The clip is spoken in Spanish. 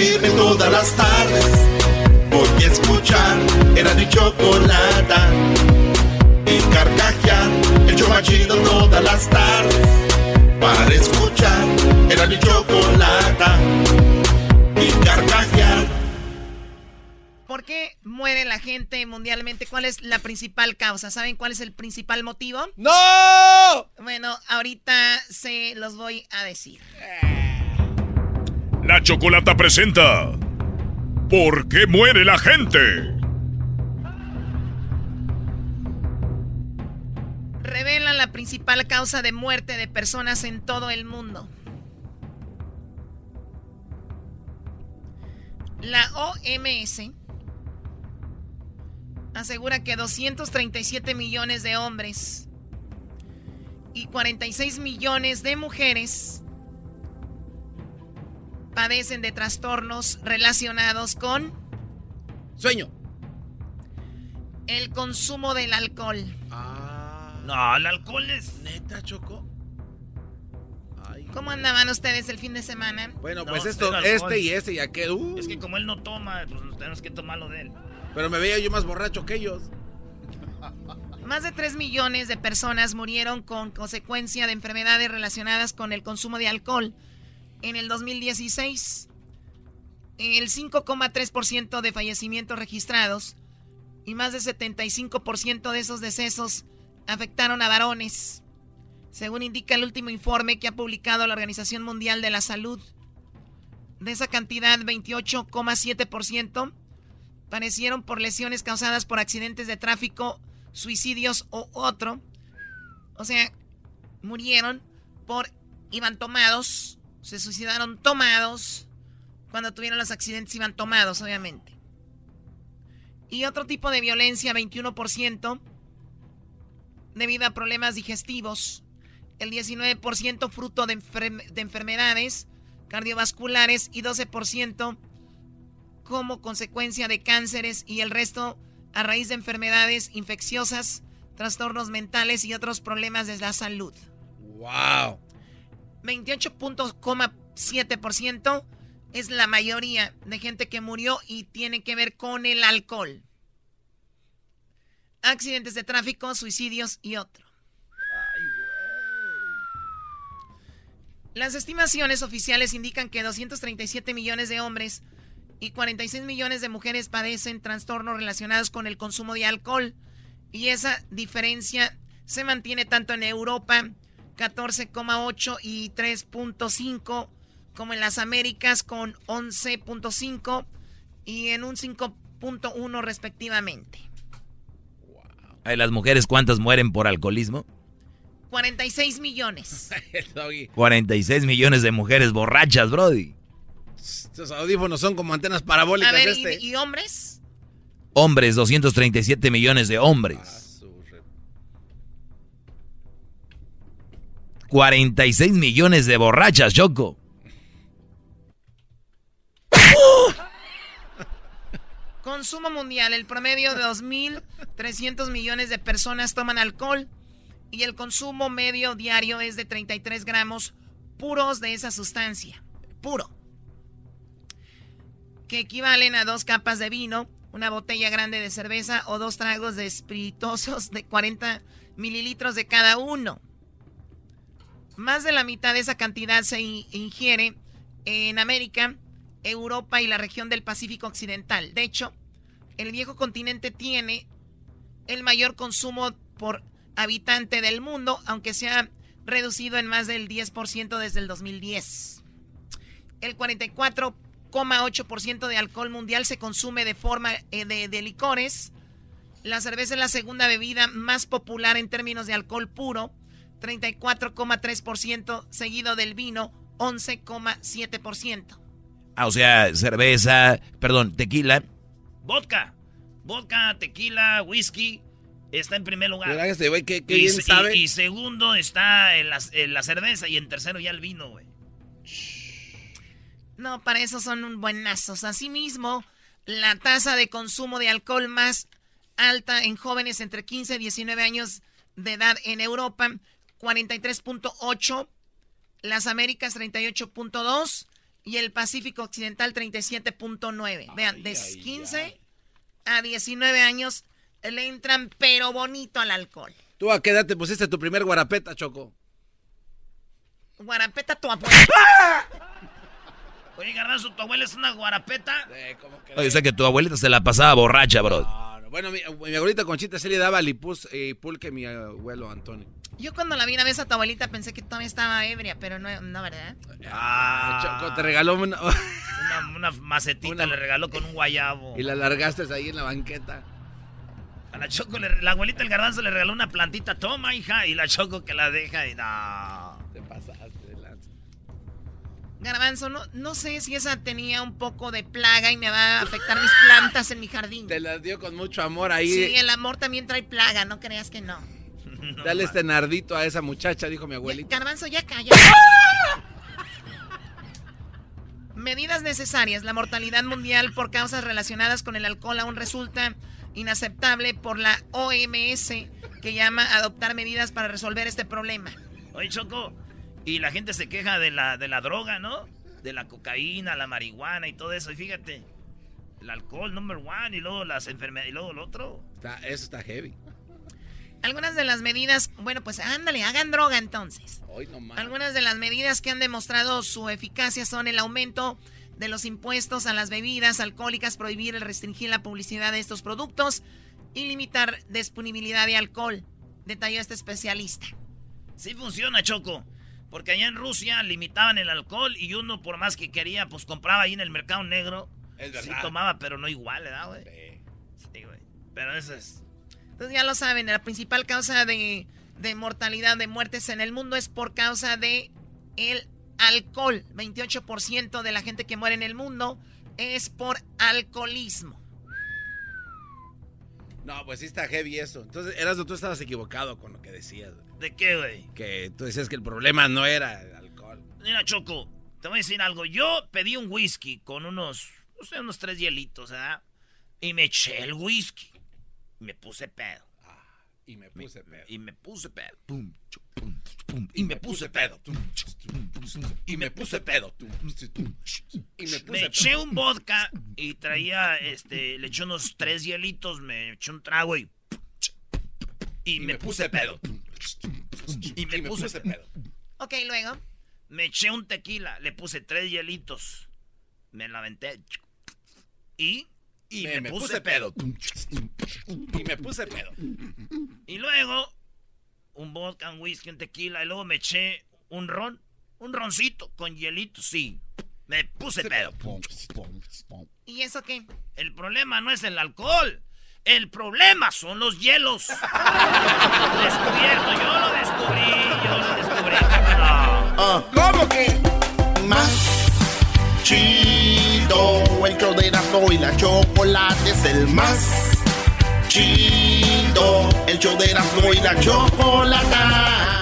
reírme todas las tardes. Voy a escuchar era mi chocolata. Y carcajear el yo machido todas las tardes. Para escuchar era mi chocolata. Y carcajear. ¿Por qué muere la gente mundialmente? ¿Cuál es la principal causa? ¿Saben cuál es el principal motivo? ¡No! Bueno, ahorita se los voy a decir. La Chocolata presenta ¿Por qué muere la gente? Revelan la principal causa de muerte de personas en todo el mundo. La OMS asegura que 237 millones de hombres y 46 millones de mujeres padecen de trastornos relacionados con sueño. El consumo del alcohol. Ah. No, el alcohol es. Neta, Choco. ¿Cómo andaban ustedes el fin de semana? Bueno, No, pues cero esto, este y este, ya que. uh. Es que como él no toma, pues tenemos que tomarlo de él. Pero me veía yo más borracho que ellos. Más de 3 millones de personas murieron con consecuencia de enfermedades relacionadas con el consumo de alcohol en el 2016. El 5,3% de fallecimientos registrados y más de 75% de esos decesos afectaron a varones, según indica el último informe que ha publicado la Organización Mundial de la Salud. De esa cantidad, 28,7% parecieron por lesiones causadas por accidentes de tráfico, suicidios o otro. O sea, murieron por iban tomados, se suicidaron tomados. Cuando tuvieron los accidentes iban tomados, obviamente. Y otro tipo de violencia, 21%, debido a problemas digestivos. El 19% fruto de, enfer- de enfermedades cardiovasculares y 12% como consecuencia de cánceres y el resto a raíz de enfermedades infecciosas, trastornos mentales y otros problemas de la salud. ¡Wow! 28.7% es la mayoría de gente que murió y tiene que ver con el alcohol. Accidentes de tráfico, suicidios y otro. Las estimaciones oficiales indican que 237 millones de hombres y 46 millones de mujeres padecen trastornos relacionados con el consumo de alcohol. Y esa diferencia se mantiene tanto en Europa, 14,8 y 3.5, como en las Américas con 11.5 y en un 5.1 respectivamente. Ay, las mujeres, ¿cuántas mueren por alcoholismo? 46 millones. Doggy, 46 millones de mujeres borrachas, Brody. Estos audífonos son como antenas parabólicas A ver, este. ¿y, y hombres? Hombres, 237 millones de Ah, hombres. 46 millones de borrachas, Choco. Consumo mundial, el promedio de 2.300 millones de personas toman alcohol y el consumo medio diario es de 33 gramos puros de esa sustancia. Puro. Que equivalen a dos capas de vino, una botella grande de cerveza o dos tragos de espirituosos de 40 mililitros de cada uno. Más de la mitad de esa cantidad se in- ingiere en América, Europa y la región del Pacífico Occidental. De hecho, el viejo continente tiene el mayor consumo por habitante del mundo, aunque se ha reducido en más del 10% desde el 2010. El 44,8% de alcohol mundial se consume de forma eh, de, de licores. La cerveza es la segunda bebida más popular en términos de alcohol puro, 34,3%, seguido del vino, 11,7%. Ah, o sea, cerveza, perdón, tequila. Vodka. Vodka, tequila, whisky. Está en primer lugar. Este güey, qué, qué y, bien sabe. y- y segundo está en la, en la cerveza y en tercero ya el vino, güey. No, para eso son un buenazos. Asimismo, la tasa de consumo de alcohol más alta en jóvenes entre 15 y 19 años de edad en Europa, 43.8, las Américas 38.2 y el Pacífico Occidental 37.9. Vean, de 15 a 19 años le entran pero bonito al alcohol. ¿Tú a qué edad te pusiste tu primer guarapeta, Choco? Guarapeta tu abuela. Oye, Garbanzo, ¿tu abuela es una guarapeta? Eh, ¿cómo que? Oye, sé que tu abuelita se la pasaba borracha, bro. No. Bueno, mi, mi abuelita Conchita sí le daba lipus y pulque a mi abuelo Antonio. Yo cuando la vi una vez a tu abuelita pensé que todavía estaba ebria, pero no, no ¿verdad? Ah, Choco, te regaló una... una, una macetita Una- le regaló con un guayabo. y la largaste ahí en la banqueta. A la Choco, le- la abuelita del garbanzo le regaló una plantita. Toma, hija. Y la Choco que la deja y no. Te lanza. Garbanzo, no, no sé si esa tenía un poco de plaga y me va a afectar mis plantas en mi jardín. Te las dio con mucho amor ahí. Sí, el amor también trae plaga, no creas que no. No, Dale este nardito a esa muchacha, dijo mi abuelita. Garbanzo, ya calla. Medidas necesarias. La mortalidad mundial por causas relacionadas con el alcohol aún resulta inaceptable por la OMS, que llama a adoptar medidas para resolver este problema. Oye, Choco. Y la gente se queja de la, de la droga, ¿no? De la cocaína, la marihuana y todo eso. Y fíjate, el alcohol, number one, y luego las enfermedades, y luego el otro. Está- eso está heavy. Algunas de las medidas, bueno, pues ándale, hagan droga entonces. Hoy nomás. Algunas de las medidas que han demostrado su eficacia son el aumento de los impuestos a las bebidas alcohólicas, prohibir el restringir la publicidad de estos productos y limitar disponibilidad de alcohol, detalló este especialista. Sí funciona, Choco. Porque allá en Rusia limitaban el alcohol y uno, por más que quería, pues compraba ahí en el mercado negro. Es Sí verdad. tomaba, pero no igual, ¿verdad, güey? Sí. Sí, güey. Pero eso es... Entonces ya lo saben, la principal causa de, de mortalidad, de muertes en el mundo es por causa de el alcohol. 28% de la gente que muere en el mundo es por alcoholismo. No, pues sí está heavy eso. Entonces, Erasmo, tú estabas equivocado con lo que decías. ¿De qué, güey? Que tú decías que el problema no era el alcohol. Mira, Choco, te voy a decir algo. Yo pedí un whisky con unos, no sé, unos tres hielitos, ¿verdad? Y me eché el whisky. Y me puse pedo. Y me puse pedo. Y me puse pedo. Pum, chu, pum, pum, y me puse pedo. Y me puse pedo. Y me puse eché un vodka y traía, este, le eché unos tres hielitos, me eché un trago y... Y me puse pedo. Y me puse pedo. Ok, luego. Me eché un tequila, le puse tres hielitos. Me la aventé. Y... Y me, puse, pedo. Y me puse pedo. Y luego, un vodka, un whisky, un tequila. Y luego me eché un ron. Un roncito con hielitos, sí. Me puse pedo. ¿Y eso qué? El problema no es el alcohol. El problema son los hielos. Descubierto, yo lo descubrí, yo lo descubrí. No. Ah, ¿Cómo que? Más chido. El show de Erasmo y la chocolate es el más chido. El show de Erasmo y la chocolate.